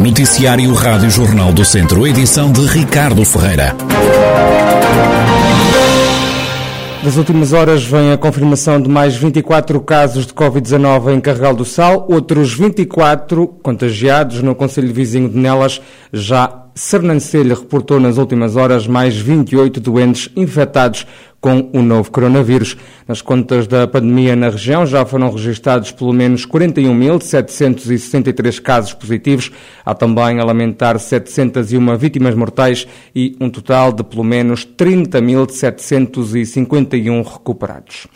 Noticiário Rádio Jornal do Centro, edição de Ricardo Ferreira. Das últimas horas vem a confirmação de mais 24 casos de Covid-19 em Carregal do Sal, outros 24 contagiados no Conselho Vizinho de Nelas. Já Sernancelha reportou nas últimas horas mais 28 doentes infectados com o novo coronavírus. Nas contas da pandemia na região já foram registados pelo menos 41.763 casos positivos. Há também a lamentar 701 vítimas mortais e um total de pelo menos 30.751 recuperados.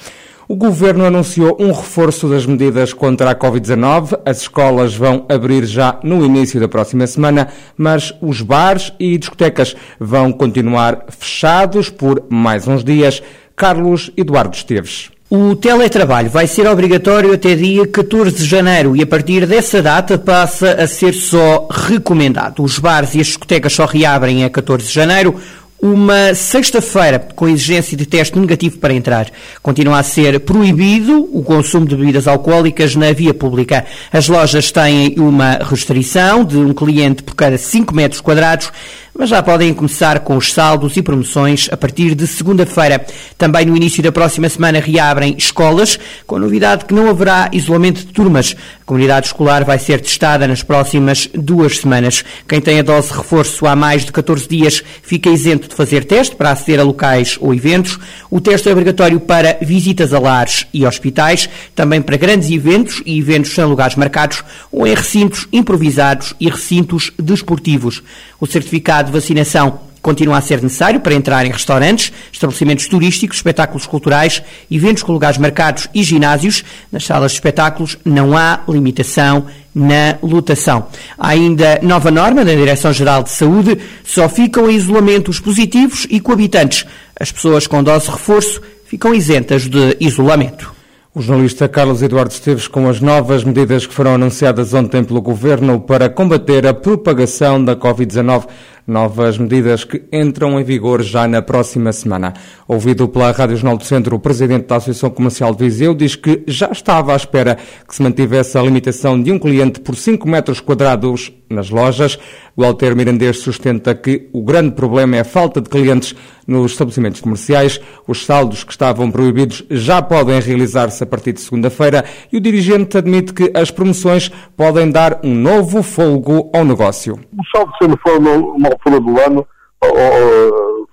O governo anunciou um reforço das medidas contra a Covid-19. As escolas vão abrir já no início da próxima semana, mas os bares e discotecas vão continuar fechados por mais uns dias. Carlos Eduardo Esteves. O teletrabalho vai ser obrigatório até dia 14 de janeiro e a partir dessa data passa a ser só recomendado. Os bares e as discotecas só reabrem a 14 de janeiro uma sexta-feira com exigência de teste negativo para entrar. Continua a ser proibido o consumo de bebidas alcoólicas na via pública. As lojas têm uma restrição de um cliente por cada 5 metros quadrados mas já podem começar com os saldos e promoções a partir de segunda-feira. Também no início da próxima semana reabrem escolas, com a novidade que não haverá isolamento de turmas. A comunidade escolar vai ser testada nas próximas duas semanas. Quem tem a dose de reforço há mais de 14 dias fica isento de fazer teste para aceder a locais ou eventos. O teste é obrigatório para visitas a lares e hospitais, também para grandes eventos e eventos sem lugares marcados ou em recintos improvisados e recintos desportivos. O certificado de vacinação continua a ser necessário para entrar em restaurantes, estabelecimentos turísticos, espetáculos culturais, eventos com lugares marcados e ginásios. Nas salas de espetáculos não há limitação na lotação. Há ainda nova norma da Direção-Geral de Saúde, só ficam em isolamento os positivos e coabitantes. As pessoas com dose de reforço ficam isentas de isolamento. O jornalista Carlos Eduardo Esteves com as novas medidas que foram anunciadas ontem pelo Governo para combater a propagação da Covid-19 novas medidas que entram em vigor já na próxima semana. Ouvido pela Rádio Jornal do Centro, o presidente da Associação Comercial de Viseu diz que já estava à espera que se mantivesse a limitação de um cliente por 5 metros quadrados nas lojas. O Alter Mirandês sustenta que o grande problema é a falta de clientes nos estabelecimentos comerciais. Os saldos que estavam proibidos já podem realizar-se a partir de segunda-feira e o dirigente admite que as promoções podem dar um novo folgo ao negócio. O saldo, sendo for uma altura do ano,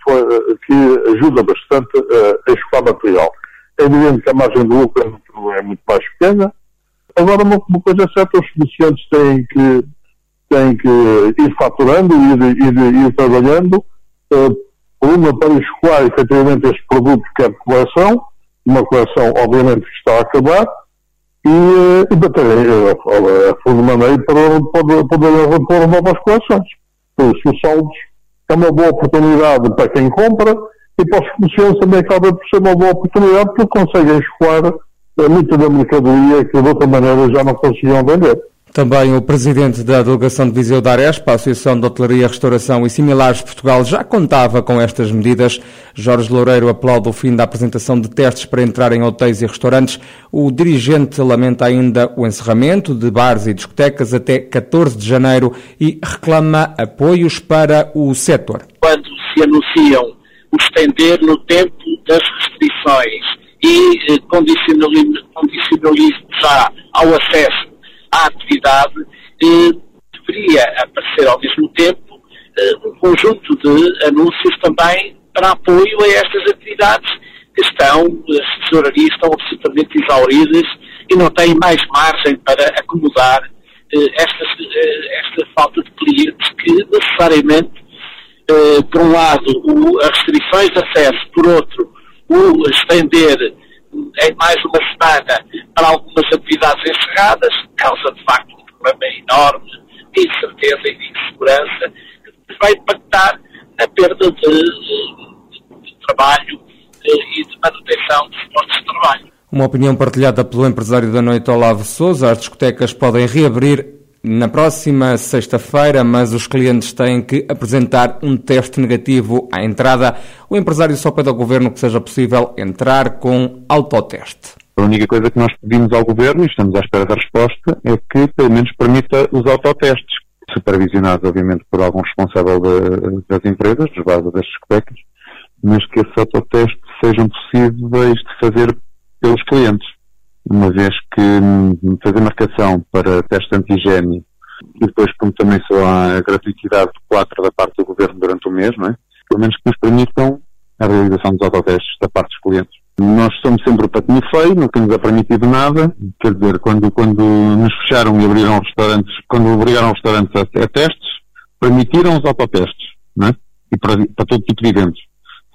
foi, que ajuda bastante a escoar material. É evidente que a margem de lucro é muito mais pequena. Agora, uma, coisa é certa, os comerciantes têm que, têm que ir faturando, ir, ir, ir trabalhando, uh, uma para escoar efetivamente este produto que é de coleção, uma coleção obviamente que está a acabar, e, eh, e baterem a fundo maneira para poder, poder novas coleções. Os saldos é uma boa oportunidade para quem compra e para os comerciantes também acaba por ser uma boa oportunidade porque conseguem escoar muita da mercadoria que de outra maneira já não conseguiam vender. Também o presidente da delegação de Viseu da Arespa, a Associação de Hotelaria, Restauração e Similares Portugal, já contava com estas medidas. Jorge Loureiro aplaude o fim da apresentação de testes para entrar em hotéis e restaurantes. O dirigente lamenta ainda o encerramento de bares e discotecas até 14 de janeiro e reclama apoios para o setor. Quando se anunciam o estender no tempo das restrições e eh, condicionalizar ao acesso à atividade, eh, deveria aparecer ao mesmo tempo eh, um conjunto de anúncios também para apoio a estas atividades que estão, as tesourarias estão absolutamente exauridas e não têm mais margem para acomodar eh, esta, eh, esta falta de clientes que necessariamente, eh, por um lado, o, as restrições de acesso, por outro, o estender em mais uma semana para algumas atividades encerradas, causa de facto um problema enorme de incerteza e de insegurança que vai impactar na perda de, de, trabalho eh, e de manutenção de postos de trabalho. Uma opinião partilhada pelo empresário da noite Olavo Souza. As discotecas podem reabrir na próxima sexta-feira, mas os clientes têm que apresentar um teste negativo à entrada. O empresário só pede ao governo que seja possível entrar com autoteste. A única coisa que nós pedimos ao governo, e estamos à espera da resposta, é que pelo menos permita os autotestes. supervisionados, obviamente, por algum responsável de, das empresas, dos bares das discotecas, mas que esses autotestes sejam possíveis de fazer pelos clientes. Uma vez que hum, fazer marcação para teste antigênio e depois, como também só há gratuitidade de 4 da parte do governo durante o mês, não é? Pelo menos que nos permitam a realização dos autotestes da parte dos clientes. Nós somos sempre o patinho feio, nunca nos é permitido nada. Quer dizer, quando, quando nos fecharam e abriram restaurantes, quando obrigaram restaurantes a, a testes, permitiram os autotestes, não é? E para, para todo tipo de eventos.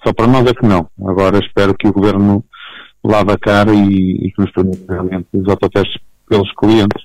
Só para nós é que não. Agora espero que o Governo cara e, e que nos permita realmente os autotestes pelos clientes.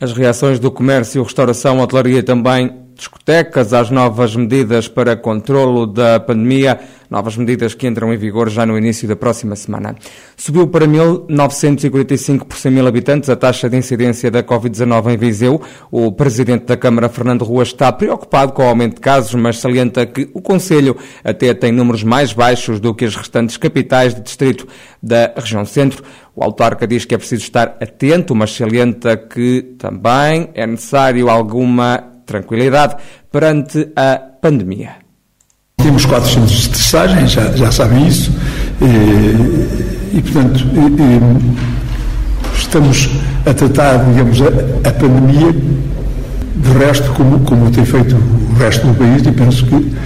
As reações do comércio, restauração, hotelaria também discotecas, às novas medidas para controlo da pandemia, novas medidas que entram em vigor já no início da próxima semana. Subiu para 1.945 por 100 mil habitantes a taxa de incidência da Covid-19 em Viseu. O presidente da Câmara, Fernando Rua, está preocupado com o aumento de casos, mas salienta que o Conselho até tem números mais baixos do que as restantes capitais de distrito da região centro. O autarca diz que é preciso estar atento, mas salienta que também é necessário alguma tranquilidade perante a pandemia. Temos quatro centros de testagem, já, já sabem isso, e, e portanto, e, estamos a tratar, digamos, a, a, pandemia de resto como, como tem feito o resto do país e penso que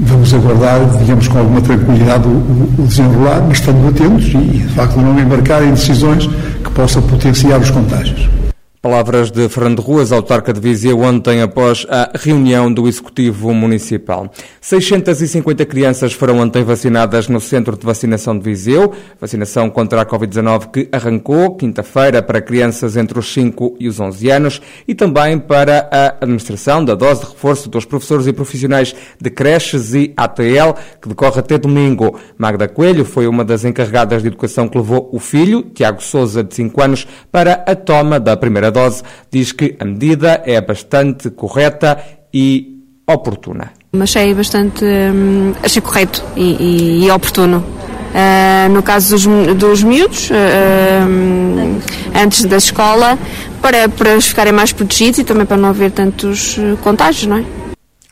vamos aguardar, digamos, com alguma tranquilidade o, o desenrolar, mas estando atentos e, de facto, não embarcar em decisões que possam potenciar os contágios. Palavras de Fernando Ruas, autarca de Viseu, ontem após a reunião do Executivo Municipal. 650 crianças foram ontem vacinadas no Centro de Vacinação de Viseu, vacinação contra a Covid-19 que arrancou quinta-feira para crianças entre os 5 e os 11 anos e também para a administração da dose de reforço dos professores e profissionais de creches e ATL, que decorre até domingo. Magda Coelho foi uma das encarregadas de educação que levou o filho, Tiago Souza, de 5 anos, para a toma da primeira dose, diz que a medida é bastante correta e oportuna. Achei bastante, hum, achei correto e, e, e oportuno. Uh, no caso dos, dos miúdos, uh, antes da escola, para, para ficarem mais protegidos e também para não haver tantos contágios, não é?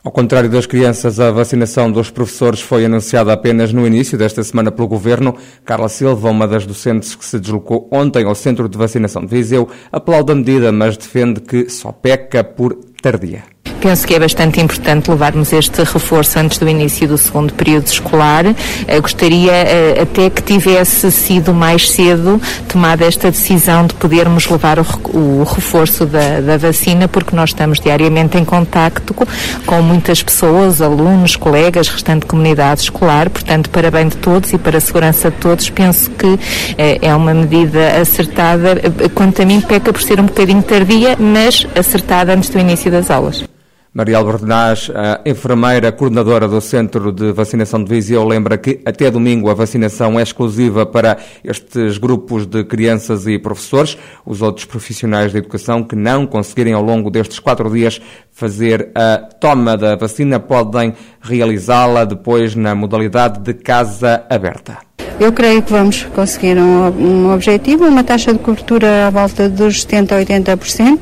Ao contrário das crianças, a vacinação dos professores foi anunciada apenas no início desta semana pelo Governo. Carla Silva, uma das docentes que se deslocou ontem ao Centro de Vacinação de Viseu, aplaude a medida, mas defende que só peca por tardia. Penso que é bastante importante levarmos este reforço antes do início do segundo período escolar. Uh, gostaria uh, até que tivesse sido mais cedo tomada esta decisão de podermos levar o, o reforço da, da, vacina, porque nós estamos diariamente em contacto com, muitas pessoas, alunos, colegas, restante comunidade escolar. Portanto, para bem de todos e para a segurança de todos, penso que uh, é uma medida acertada. Quanto a mim, peca por ser um bocadinho tardia, mas acertada antes do início das aulas. Maria Albertinaz, a enfermeira coordenadora do Centro de Vacinação de Viseu, lembra que até domingo a vacinação é exclusiva para estes grupos de crianças e professores. Os outros profissionais de educação que não conseguirem ao longo destes quatro dias fazer a toma da vacina podem realizá-la depois na modalidade de casa aberta. Eu creio que vamos conseguir um, um, objetivo, uma taxa de cobertura à volta dos 70% a 80%,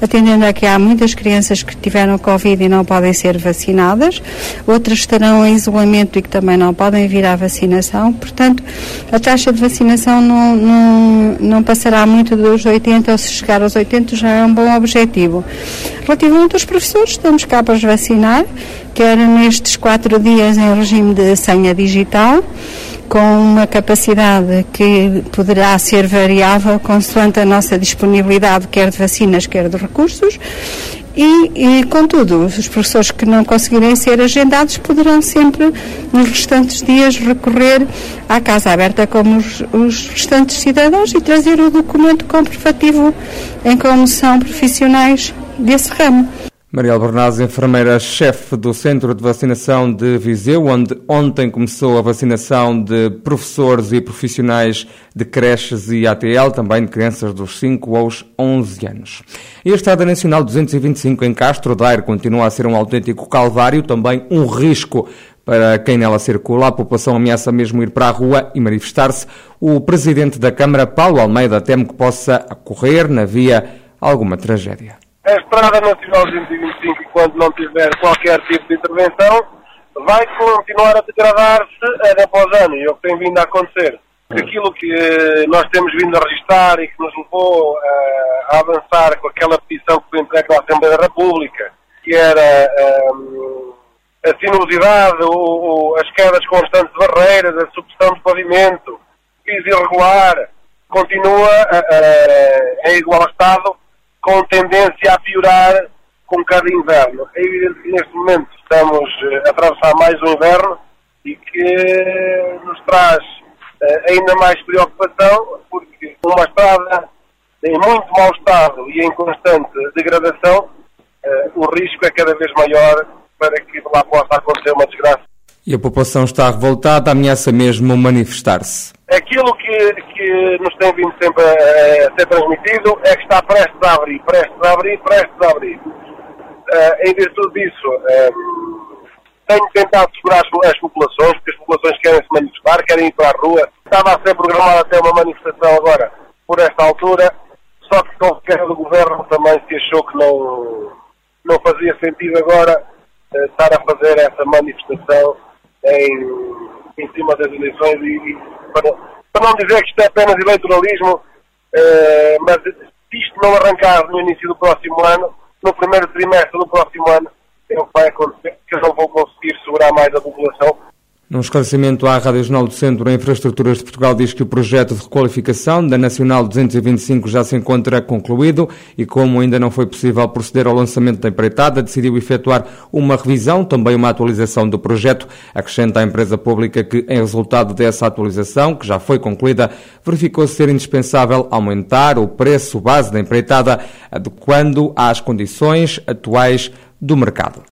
atendendo a que há muitas crianças que tiveram Covid e não podem ser vacinadas, outras estarão em isolamento e que também não podem vir à vacinação. Portanto, a taxa de vacinação não, não, não passará muito dos 80%, ou se chegar aos 80% já é um bom objetivo. Relativamente aos professores, estamos cá para os vacinar, quer nestes quatro dias em regime de senha digital, com uma capacidade que poderá ser variável consoante a nossa disponibilidade, quer de vacinas, quer de recursos. E, e, contudo, os professores que não conseguirem ser agendados poderão sempre, nos restantes dias, recorrer à Casa Aberta como os, os restantes cidadãos e trazer o documento comprovativo em como são profissionais desse ramo. Maria Albernaz, enfermeira-chefe do Centro de Vacinação de Viseu, onde ontem começou a vacinação de professores e profissionais de creches e ATL, também de crianças dos 5 aos 11 anos. E a Estrada Nacional 225 em Castro Daire continua a ser um autêntico calvário, também um risco para quem nela circula. A população ameaça mesmo ir para a rua e manifestar-se. O presidente da Câmara, Paulo Almeida, teme que possa ocorrer na via alguma tragédia. A Estrada Nacional 225, quando não tiver qualquer tipo de intervenção, vai continuar a degradar-se ano após ano, e é o que tem vindo a acontecer. Aquilo que eh, nós temos vindo a registrar e que nos levou eh, a avançar com aquela petição que foi entregue à Assembleia da República, que era um, a sinuosidade, o, o, as quedas constantes de barreiras, a supressão de pavimento, piso irregular, continua em igual estado, com tendência a piorar com cada inverno. É evidente que neste momento estamos a atravessar mais um inverno e que nos traz uh, ainda mais preocupação, porque uma estrada em muito mau estado e em constante degradação, o risco é cada vez maior para que lá possa acontecer uma desgraça. E a população está revoltada, ameaça mesmo manifestar-se. Aquilo que, que nos tem vindo sempre a, a, ser transmitido é que está prestes a abrir, prestes a abrir, prestes a abrir. Uh, em virtude disso, um, tenho tentado segurar as, as, populações, porque as populações querem se manifestar, querem ir para a rua. Estava a ser programada até uma manifestação agora, por esta altura, só que com o do governo também se achou que não, não fazia sentido agora uh, estar a fazer essa manifestação em, em cima das eleições e, para, para, não dizer que isto é apenas eleitoralismo, uh, mas se isto não arrancar no início do próximo ano, no primeiro trimestre do próximo ano, é o que vai acontecer, que eles não vão conseguir segurar mais a população num esclarecimento à Rádio Jornal do Centro, a Infraestruturas de Portugal diz que o projeto de requalificação da Nacional 225 já se encontra concluído e, como ainda não foi possível proceder ao lançamento da empreitada, decidiu efetuar uma revisão, também uma atualização do projeto. Acrescenta a empresa pública que, em resultado dessa atualização, que já foi concluída, verificou ser indispensável aumentar o preço base da empreitada, adequando às condições atuais do mercado.